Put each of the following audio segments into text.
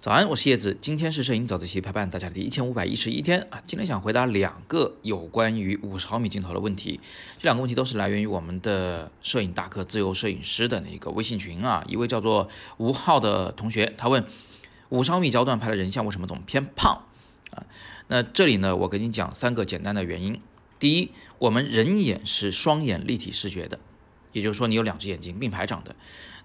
早安，我是叶子，今天是摄影早自习陪伴大家的第一千五百一十一天啊。今天想回答两个有关于五十毫米镜头的问题，这两个问题都是来源于我们的摄影大课自由摄影师的那个微信群啊。一位叫做吴浩的同学，他问五十毫米焦段拍的人像为什么总偏胖啊？那这里呢，我给你讲三个简单的原因。第一，我们人眼是双眼立体视觉的，也就是说你有两只眼睛并排长的。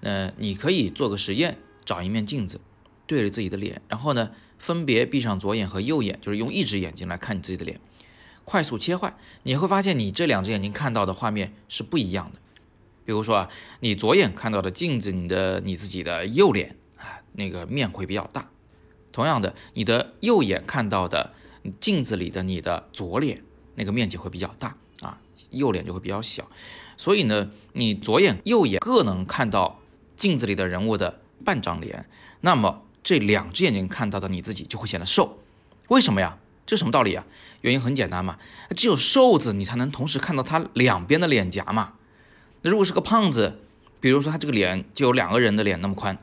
那你可以做个实验，找一面镜子。对着自己的脸，然后呢，分别闭上左眼和右眼，就是用一只眼睛来看你自己的脸，快速切换，你会发现你这两只眼睛看到的画面是不一样的。比如说啊，你左眼看到的镜子你的你自己的右脸啊，那个面会比较大；同样的，你的右眼看到的镜子里的你的左脸，那个面积会比较大啊，右脸就会比较小。所以呢，你左眼右眼各能看到镜子里的人物的半张脸，那么。这两只眼睛看到的你自己就会显得瘦，为什么呀？这什么道理啊？原因很简单嘛，只有瘦子你才能同时看到他两边的脸颊嘛。那如果是个胖子，比如说他这个脸就有两个人的脸那么宽，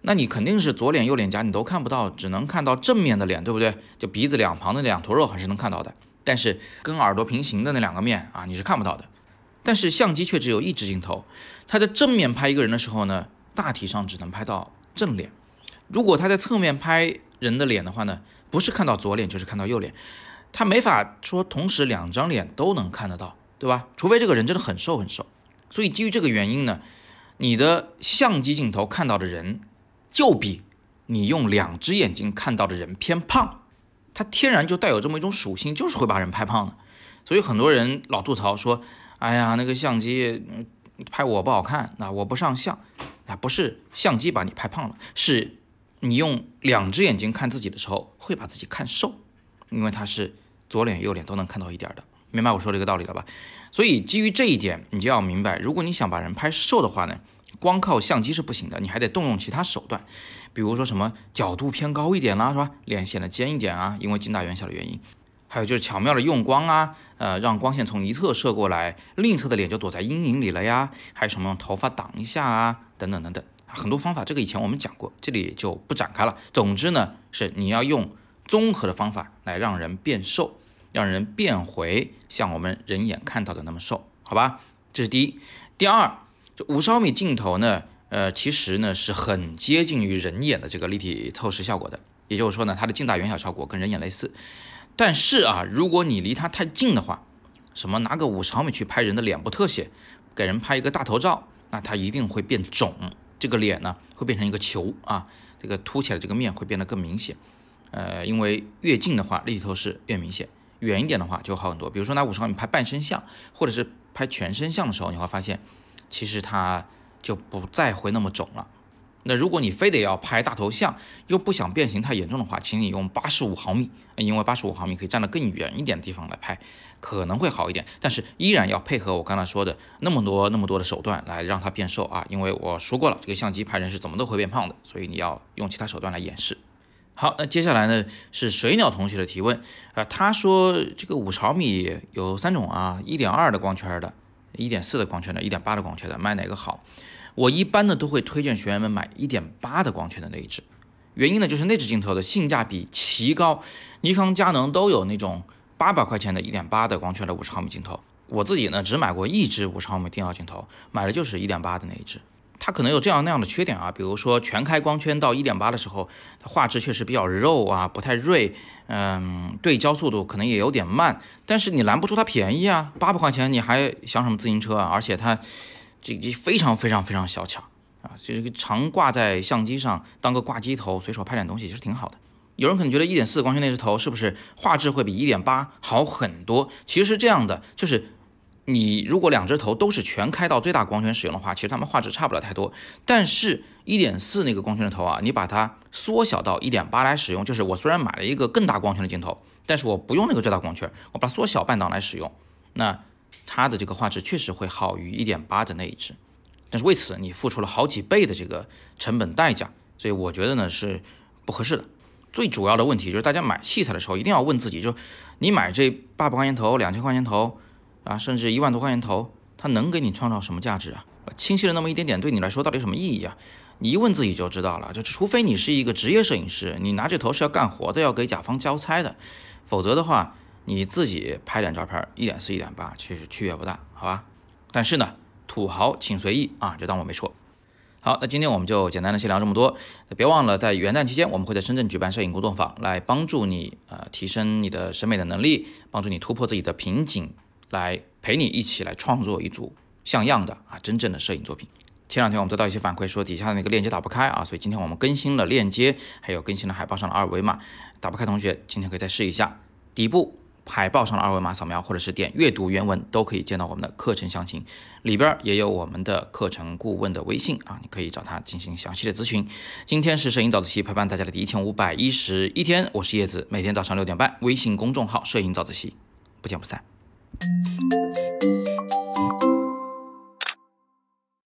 那你肯定是左脸右脸颊你都看不到，只能看到正面的脸，对不对？就鼻子两旁的两坨肉还是能看到的，但是跟耳朵平行的那两个面啊，你是看不到的。但是相机却只有一只镜头，它在正面拍一个人的时候呢，大体上只能拍到正脸。如果他在侧面拍人的脸的话呢，不是看到左脸就是看到右脸，他没法说同时两张脸都能看得到，对吧？除非这个人真的很瘦很瘦。所以基于这个原因呢，你的相机镜头看到的人就比你用两只眼睛看到的人偏胖，它天然就带有这么一种属性，就是会把人拍胖的。所以很多人老吐槽说，哎呀，那个相机拍我不好看，那我不上相，那不是相机把你拍胖了，是。你用两只眼睛看自己的时候，会把自己看瘦，因为它是左脸右脸都能看到一点的，明白我说这个道理了吧？所以基于这一点，你就要明白，如果你想把人拍瘦的话呢，光靠相机是不行的，你还得动用其他手段，比如说什么角度偏高一点啦，是吧？脸显得尖一点啊，因为近大远小的原因，还有就是巧妙的用光啊，呃，让光线从一侧射过来，另一侧的脸就躲在阴影里了呀，还有什么用头发挡一下啊，等等等等。很多方法，这个以前我们讲过，这里就不展开了。总之呢，是你要用综合的方法来让人变瘦，让人变回像我们人眼看到的那么瘦，好吧？这是第一。第二，就五十毫米镜头呢，呃，其实呢是很接近于人眼的这个立体透视效果的，也就是说呢，它的近大远小效果跟人眼类似。但是啊，如果你离它太近的话，什么拿个五十毫米去拍人的脸部特写，给人拍一个大头照，那它一定会变肿。这个脸呢会变成一个球啊，这个凸起来这个面会变得更明显，呃，因为越近的话立体透视越明显，远一点的话就好很多。比如说拿五十毫米拍半身像，或者是拍全身像的时候，你会发现其实它就不再会那么肿了。那如果你非得要拍大头像，又不想变形太严重的话，请你用八十五毫米，因为八十五毫米可以站得更远一点的地方来拍，可能会好一点。但是依然要配合我刚才说的那么多那么多的手段来让它变瘦啊，因为我说过了，这个相机拍人是怎么都会变胖的，所以你要用其他手段来掩饰。好，那接下来呢是水鸟同学的提问啊，他说这个五十毫米有三种啊，一点二的光圈的，一点四的光圈的，一点八的光圈的，买哪个好？我一般呢都会推荐学员们买一点八的光圈的那一支，原因呢就是那支镜头的性价比奇高，尼康、佳能都有那种八百块钱的一点八的光圈的五十毫米镜头，我自己呢只买过一支五十毫米定焦镜头，买的就是一点八的那一支，它可能有这样那样的缺点啊，比如说全开光圈到一点八的时候，它画质确实比较肉啊，不太锐，嗯，对焦速度可能也有点慢，但是你拦不住它便宜啊，八百块钱你还想什么自行车啊，而且它。这这非常非常非常小巧啊，就是常挂在相机上当个挂机头，随手拍点东西其实挺好的。有人可能觉得一点四光圈那只头是不是画质会比一点八好很多？其实是这样的，就是你如果两只头都是全开到最大光圈使用的话，其实它们画质差不了太多。但是一点四那个光圈的头啊，你把它缩小到一点八来使用，就是我虽然买了一个更大光圈的镜头，但是我不用那个最大光圈，我把它缩小半档来使用，那。它的这个画质确实会好于一点八的那一只，但是为此你付出了好几倍的这个成本代价，所以我觉得呢是不合适的。最主要的问题就是大家买器材的时候一定要问自己，就你买这八百块钱头、两千块钱头啊，甚至一万多块钱头，它能给你创造什么价值啊？清晰了那么一点点，对你来说到底什么意义啊？你一问自己就知道了。就除非你是一个职业摄影师，你拿这头是要干活的，要给甲方交差的，否则的话，你自己拍点照片，一点四一点八，其实区别不大，好吧？但是呢，土豪请随意啊，就当我没说。好，那今天我们就简单的先聊这么多。别忘了，在元旦期间，我们会在深圳举办摄影工作坊，来帮助你呃提升你的审美的能力，帮助你突破自己的瓶颈，来陪你一起来创作一组像样的啊真正的摄影作品。前两天我们得到一些反馈，说底下的那个链接打不开啊，所以今天我们更新了链接，还有更新了海报上的二维码。打不开同学，今天可以再试一下底部。海报上的二维码扫描，或者是点阅读原文，都可以见到我们的课程详情。里边也有我们的课程顾问的微信啊，你可以找他进行详细的咨询。今天是摄影早自习陪伴大家的第一千五百一十一天，我是叶子，每天早上六点半，微信公众号“摄影早自习”，不见不散。Thank you.